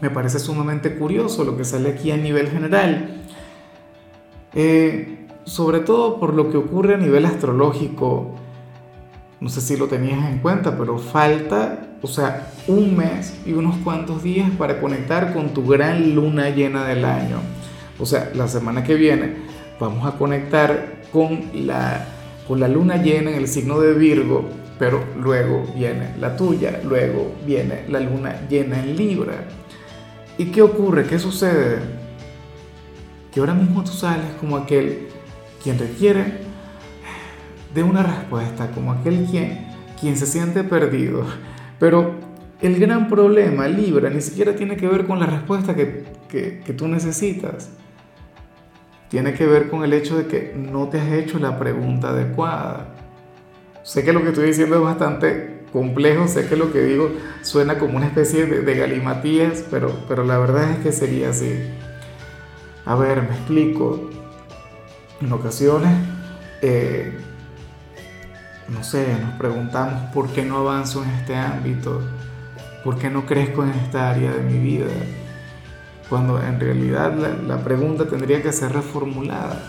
me parece sumamente curioso lo que sale aquí a nivel general. Eh, sobre todo por lo que ocurre a nivel astrológico. No sé si lo tenías en cuenta, pero falta, o sea, un mes y unos cuantos días para conectar con tu gran luna llena del año. O sea, la semana que viene vamos a conectar con la, con la luna llena en el signo de Virgo, pero luego viene la tuya, luego viene la luna llena en Libra. ¿Y qué ocurre? ¿Qué sucede? Que ahora mismo tú sales como aquel quien requiere de una respuesta, como aquel quien, quien se siente perdido. Pero el gran problema, Libra, ni siquiera tiene que ver con la respuesta que, que, que tú necesitas. Tiene que ver con el hecho de que no te has hecho la pregunta adecuada. Sé que lo que estoy diciendo es bastante complejo, sé que lo que digo suena como una especie de, galimatías, pero, pero la verdad es que sería así. A ver, me explico. En ocasiones, eh, no sé, nos preguntamos por qué no avanzo en este ámbito, por qué no crezco en esta área de mi vida, cuando en realidad la, la pregunta tendría que ser reformulada,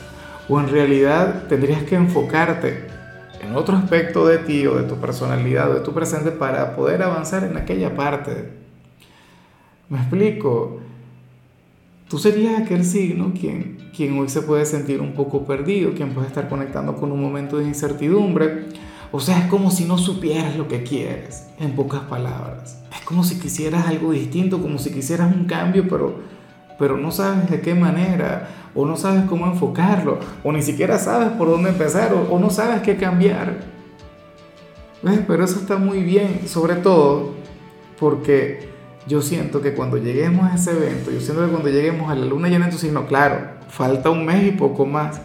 o en realidad tendrías que enfocarte en otro aspecto de ti o de tu personalidad o de tu presente para poder avanzar en aquella parte. Me explico. Tú serías aquel signo quien, quien hoy se puede sentir un poco perdido, quien puede estar conectando con un momento de incertidumbre. O sea, es como si no supieras lo que quieres, en pocas palabras. Es como si quisieras algo distinto, como si quisieras un cambio, pero, pero no sabes de qué manera o no sabes cómo enfocarlo, o ni siquiera sabes por dónde empezar, o, no sabes qué cambiar. ¿Ves? Pero eso está muy bien, sobre todo porque yo siento que cuando lleguemos a ese evento, yo siento que cuando lleguemos a la luna llena en tu signo, claro, falta un mes y poco más,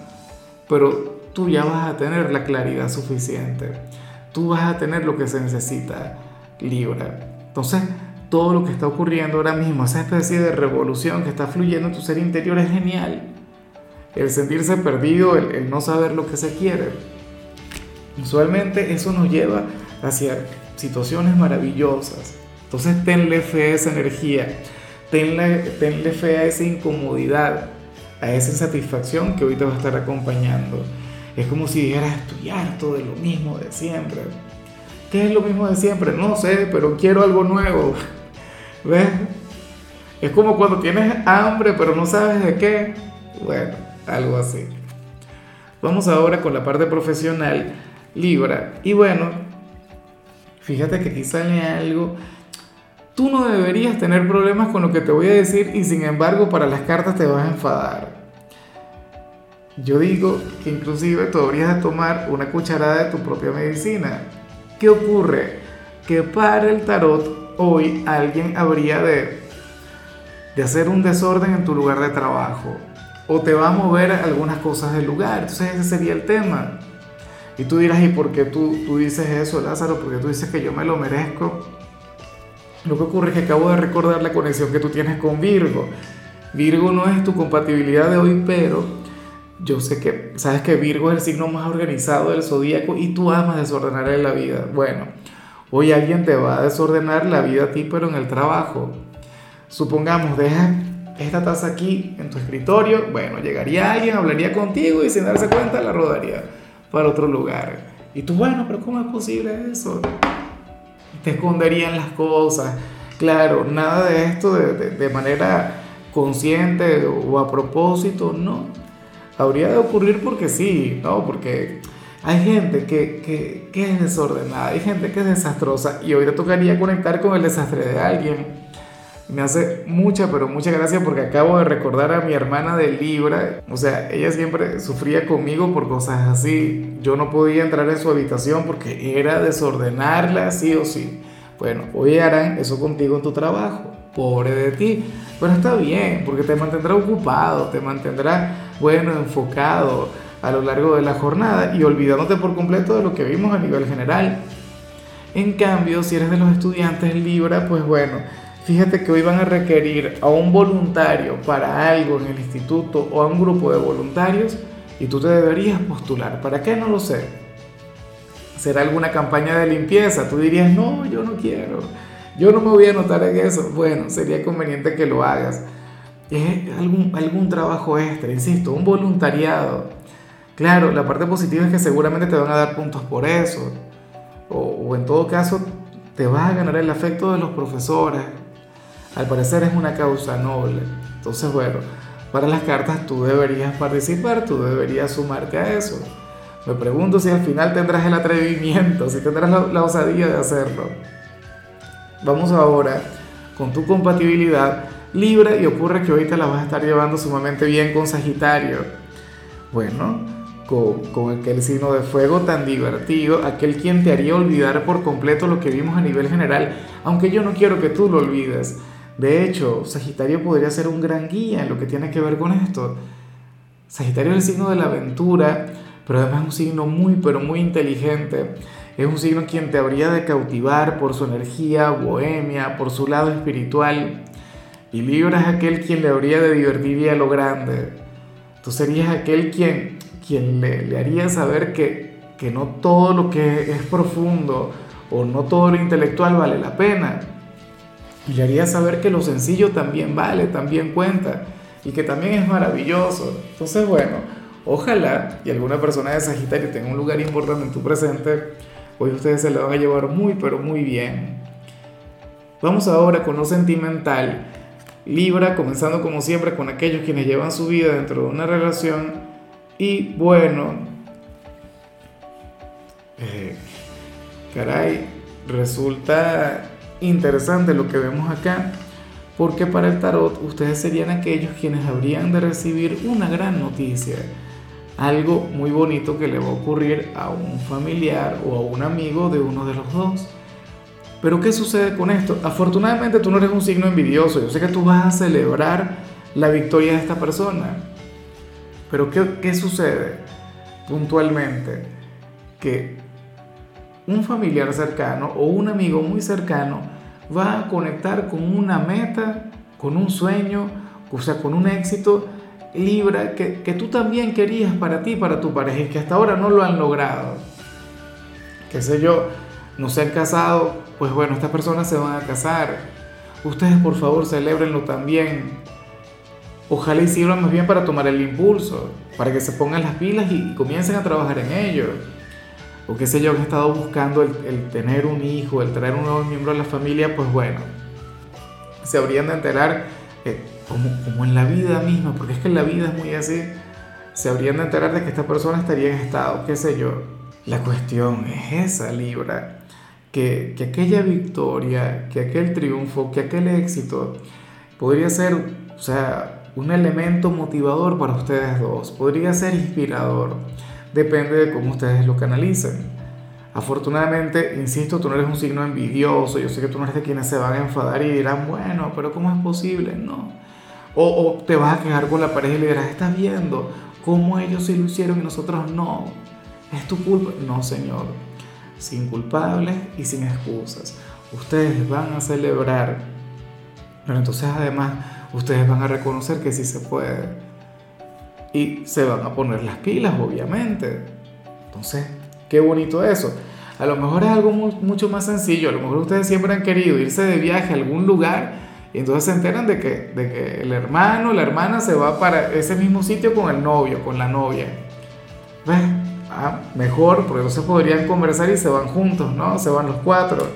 pero tú ya vas a tener la claridad suficiente, tú vas a tener lo que se necesita, Libra. Entonces, todo lo que está ocurriendo ahora mismo, esa especie de revolución que está fluyendo en tu ser interior es genial el sentirse perdido, el, no saber lo que se quiere. Usualmente eso nos lleva hacia situaciones maravillosas. Entonces tenle fe a esa energía, tenle, tenle fe a esa incomodidad, a esa insatisfacción que hoy te va a estar acompañando. Es como si dijeras, estoy harto de lo mismo de siempre. ¿Qué es lo mismo de siempre? No sé, pero quiero algo nuevo. ¿Ves? Es como cuando tienes hambre pero no sabes de qué. Bueno, algo así. Vamos ahora con la parte profesional, Libra. Y bueno, fíjate que aquí sale algo. Tú no deberías tener problemas con lo que te voy a decir y sin embargo para las cartas te vas a enfadar. Yo digo que inclusive tú deberías tomar una cucharada de tu propia medicina. ¿Qué ocurre? Que para el tarot hoy alguien habría de, de hacer un desorden en tu lugar de trabajo o te va a mover algunas cosas del lugar. Entonces ese sería el tema. Y tú dirás, ¿y por qué tú, tú dices eso, Lázaro? Porque tú dices que yo me lo merezco. Lo que ocurre es que acabo de recordar la conexión que tú tienes con Virgo. Virgo no es tu compatibilidad de hoy, pero yo sé que, sabes que Virgo es el signo más organizado del zodíaco y tú amas desordenar en la vida. Bueno, hoy alguien te va a desordenar la vida a ti, pero en el trabajo. Supongamos, deja esta taza aquí en tu escritorio, bueno, llegaría alguien, hablaría contigo y sin darse cuenta la rodaría para otro lugar. Y tú, bueno, pero ¿cómo es posible eso? Te esconderían las cosas. Claro, nada de esto de, de, manera consciente o a propósito, no. Habría de ocurrir porque sí, ¿no? Porque hay gente que, que, que es desordenada, hay gente que es desastrosa y hoy te tocaría conectar con el desastre de alguien me hace mucha, pero mucha gracia porque acabo de recordar a mi hermana de Libra. O sea, ella siempre sufría conmigo por cosas así. Yo no podía entrar en su habitación porque era desordenarla sí o sí. Bueno, hoy harán eso contigo en tu trabajo. pobre de ti. Pero está bien, porque te mantendrá ocupado, te mantendrá, bueno, enfocado a lo largo de la jornada y olvidándote por completo de lo que vimos a nivel general. En cambio, si eres de los estudiantes Libra, pues bueno, fíjate que hoy van a requerir a un voluntario para algo en el instituto o a un grupo de voluntarios y tú te deberías postular. ¿Para qué? No lo sé. ¿Será alguna campaña de limpieza? Tú dirías, no, yo no quiero. Yo no me voy a anotar en eso. Bueno, sería conveniente que lo hagas. Es algún, algún trabajo extra, insisto, un voluntariado. Claro, la parte positiva es que seguramente te van a dar puntos por eso. O, en todo caso, te vas a ganar el afecto de los profesores. Al parecer es una causa noble. Entonces, bueno, para las cartas tú deberías participar, tú deberías sumarte a eso. Me pregunto si al final tendrás el atrevimiento, si tendrás la, osadía de hacerlo. Vamos ahora con tu compatibilidad Libra y ocurre que te la vas a estar llevando sumamente bien con Sagitario. Bueno, con, aquel signo de fuego tan divertido, aquel quien te haría olvidar por completo lo que vimos a nivel general, aunque yo no quiero que tú lo olvides. De hecho, Sagitario podría ser un gran guía en lo que tiene que ver con esto. Sagitario es el signo de la aventura, pero además es un signo muy, pero muy inteligente. Es un signo quien te habría de cautivar por su energía bohemia, por su lado espiritual. Y Libra es aquel quien le habría de divertir a lo grande. Tú serías aquel quien, quien le, le haría saber que, que no todo lo que es profundo o no todo lo intelectual vale la pena y le haría saber que lo sencillo también vale, también cuenta y que también es maravilloso. Entonces, bueno, ojalá y alguna persona de Sagitario tenga un lugar importante en tu presente, hoy ustedes se lo van a llevar muy, pero muy bien. Vamos ahora con lo sentimental. Libra, comenzando como siempre con aquellos quienes llevan su vida dentro de una relación. Y bueno, eh, caray, resulta interesante lo que vemos acá, porque para el tarot ustedes serían aquellos quienes habrían de recibir una gran noticia, algo muy bonito que le va a ocurrir a un familiar o a un amigo de uno de los dos. Pero ¿qué sucede con esto? Afortunadamente tú no eres un signo envidioso, yo sé que tú vas a celebrar la victoria de esta persona. Pero ¿qué, qué sucede puntualmente? Que un familiar cercano o un amigo muy cercano va a conectar con una meta, con un sueño, o sea, con un éxito Libra que, que tú también querías para ti, para tu pareja y que hasta ahora no lo han logrado. Qué sé yo, no se han casado, pues bueno, estas personas se van a casar. Ustedes por favor celebrenlo también. Ojalá y sirvan más bien para tomar el impulso, para que se pongan las pilas y comiencen a trabajar en ello o qué sé yo, que he estado buscando el, tener un hijo, el traer un nuevo miembro de la familia, pues bueno, se habrían de enterar, eh, como, como en la vida misma, porque es que en la vida es muy así, se habrían de enterar de que esta persona estaría en estado, qué sé yo. La cuestión es esa, Libra, que, que aquella victoria, que aquel triunfo, que aquel éxito podría ser, o sea, un elemento motivador para ustedes dos, podría ser inspirador depende de cómo ustedes lo canalicen. Afortunadamente, insisto, tú no eres un signo envidioso, yo sé que tú no eres de quienes se van a enfadar y dirán, bueno, pero ¿cómo es posible? No. O, o te vas a quejar con la pareja y le dirás, estás viendo cómo ellos sí lo hicieron y nosotros no. Es tu culpa. No, señor. Sin culpables y sin excusas. Ustedes van a celebrar, pero entonces además ustedes van a reconocer que sí se puede y se van a poner las pilas, obviamente. Entonces, qué bonito eso. A lo mejor es algo mucho más sencillo, a lo mejor ustedes siempre han querido irse de viaje a algún lugar y entonces se enteran de que, de que el hermano, la hermana se va para ese mismo sitio con el novio, con la novia. Ah, mejor, porque entonces podrían conversar y se van juntos, ¿no? Se van los cuatro.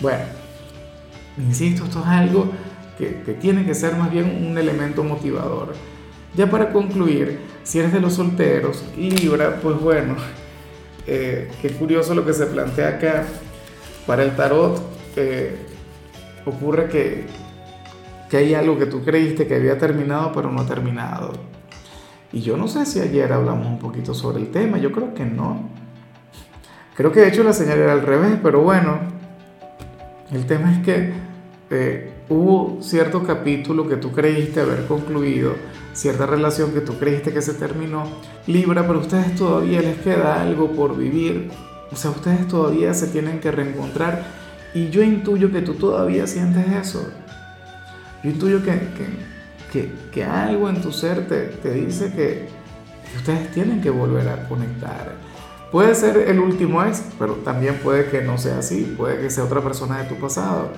Bueno, insisto, esto es algo que, que tiene que ser más bien un elemento motivador. Ya para concluir, si eres de los solteros, Libra, pues bueno, eh, qué curioso lo que se plantea acá. Para el tarot eh, ocurre que, que hay algo que tú creíste que había terminado, pero no ha terminado. Y yo no sé si ayer hablamos un poquito sobre el tema, yo creo que no. Creo que de hecho la señal era al revés, pero bueno, el tema es que eh, hubo cierto capítulo que tú creíste haber concluido, cierta relación que tú creíste que se terminó, Libra, pero a ustedes todavía les queda algo por vivir, o sea, ustedes todavía se tienen que reencontrar y yo intuyo que tú todavía sientes eso. Yo intuyo que, que, que, algo en tu ser te, te dice que, que ustedes tienen que volver a conectar. Puede ser el último ex, pero también puede que no sea así, puede que sea otra persona de tu pasado.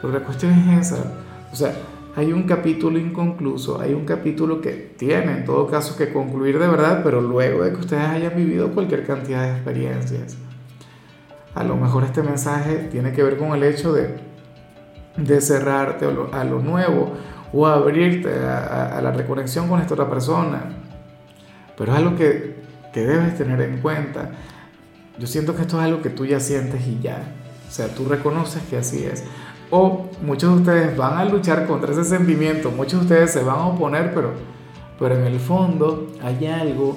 Pero la cuestión es esa. O sea, hay un capítulo inconcluso, hay un capítulo que tiene en todo caso que concluir de verdad, pero luego de que ustedes hayan vivido cualquier cantidad de experiencias. A lo mejor este mensaje tiene que ver con el hecho de, de cerrarte a lo, nuevo o abrirte a, la reconexión con esta otra persona. Pero es algo que, que debes tener en cuenta. Yo siento que esto es algo que tú ya sientes y ya. O sea, tú reconoces que así es. O muchos de ustedes van a luchar contra ese sentimiento, muchos de ustedes se van a oponer, pero, pero en el fondo hay algo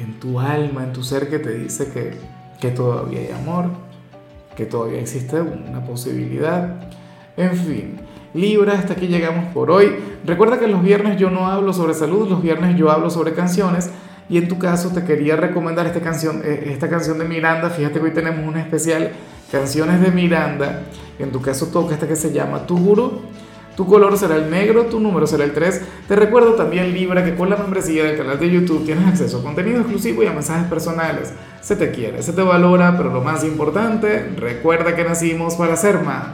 en, tu alma, en tu ser que te dice que, que todavía hay amor, que todavía existe una posibilidad. En fin, Libra, hasta aquí llegamos por hoy. Recuerda que los viernes yo no hablo sobre salud, los viernes yo hablo sobre canciones. Y en tu caso te quería recomendar esta canción, eh, esta canción de Miranda. Fíjate que hoy tenemos un especial canciones de Miranda. En tu caso toca esta que se llama Tu Guru. Tu color será el negro, tu número será el 3. Te recuerdo también, Libra, que con la membresía del canal de YouTube tienes acceso a contenido exclusivo y a mensajes personales. Se te quiere, se te valora, pero lo más importante, recuerda que nacimos para ser más.